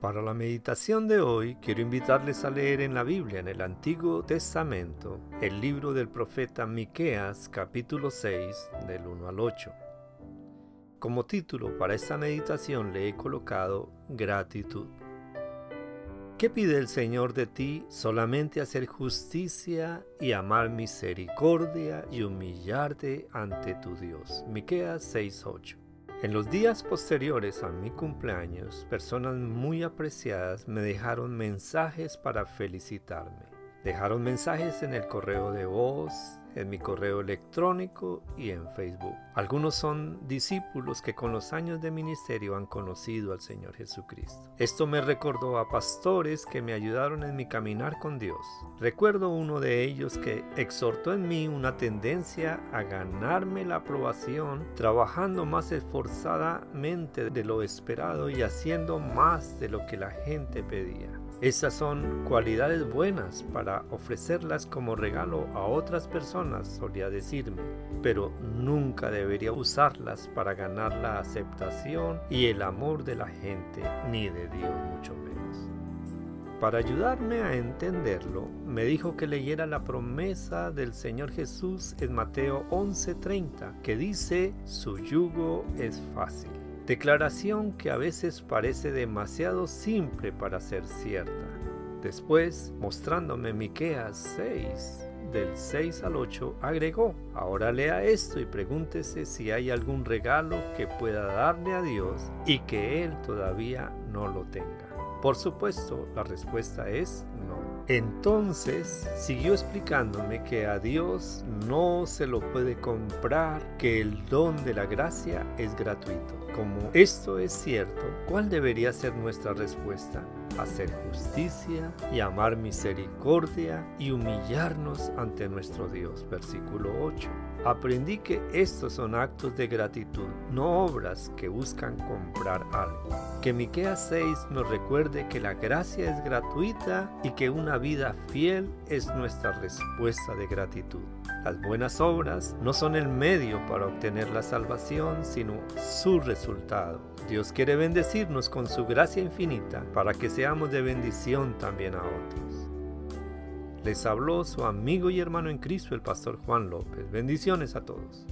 Para la meditación de hoy quiero invitarles a leer en la Biblia, en el Antiguo Testamento, el libro del profeta Miqueas, capítulo 6, del 1 al 8. Como título para esta meditación le he colocado gratitud. ¿Qué pide el Señor de ti? Solamente hacer justicia y amar misericordia y humillarte ante tu Dios. Miqueas 6:8. En los días posteriores a mi cumpleaños, personas muy apreciadas me dejaron mensajes para felicitarme. Dejaron mensajes en el correo de voz, en mi correo electrónico y en Facebook. Algunos son discípulos que con los años de ministerio han conocido al Señor Jesucristo. Esto me recordó a pastores que me ayudaron en mi caminar con Dios. Recuerdo uno de ellos que exhortó en mí una tendencia a ganarme la aprobación, trabajando más esforzadamente de lo esperado y haciendo más de lo que la gente pedía. Esas son cualidades buenas para ofrecerlas como regalo a otras personas, solía decirme, pero nunca debería usarlas para ganar la aceptación y el amor de la gente, ni de Dios mucho menos. Para ayudarme a entenderlo, me dijo que leyera la promesa del Señor Jesús en Mateo 11:30, que dice, su yugo es fácil Declaración que a veces parece demasiado simple para ser cierta. Después, mostrándome Miqueas 6, del 6 al 8, agregó, ahora lea esto y pregúntese si hay algún regalo que pueda darle a Dios y que Él todavía no lo tenga. Por supuesto, la respuesta es no. Entonces siguió explicándome que a Dios no se lo puede comprar, que el don de la gracia es gratuito como esto es cierto, ¿cuál debería ser nuestra respuesta? Hacer justicia y amar misericordia y humillarnos ante nuestro Dios. Versículo 8. Aprendí que estos son actos de gratitud, no obras que buscan comprar algo. Que Miqueas 6 nos recuerde que la gracia es gratuita y que una vida fiel es nuestra respuesta de gratitud. Las buenas obras no son el medio para obtener la salvación, sino su resultado. Dios quiere bendecirnos con su gracia infinita para que seamos de bendición también a otros. Les habló su amigo y hermano en Cristo, el pastor Juan López. Bendiciones a todos.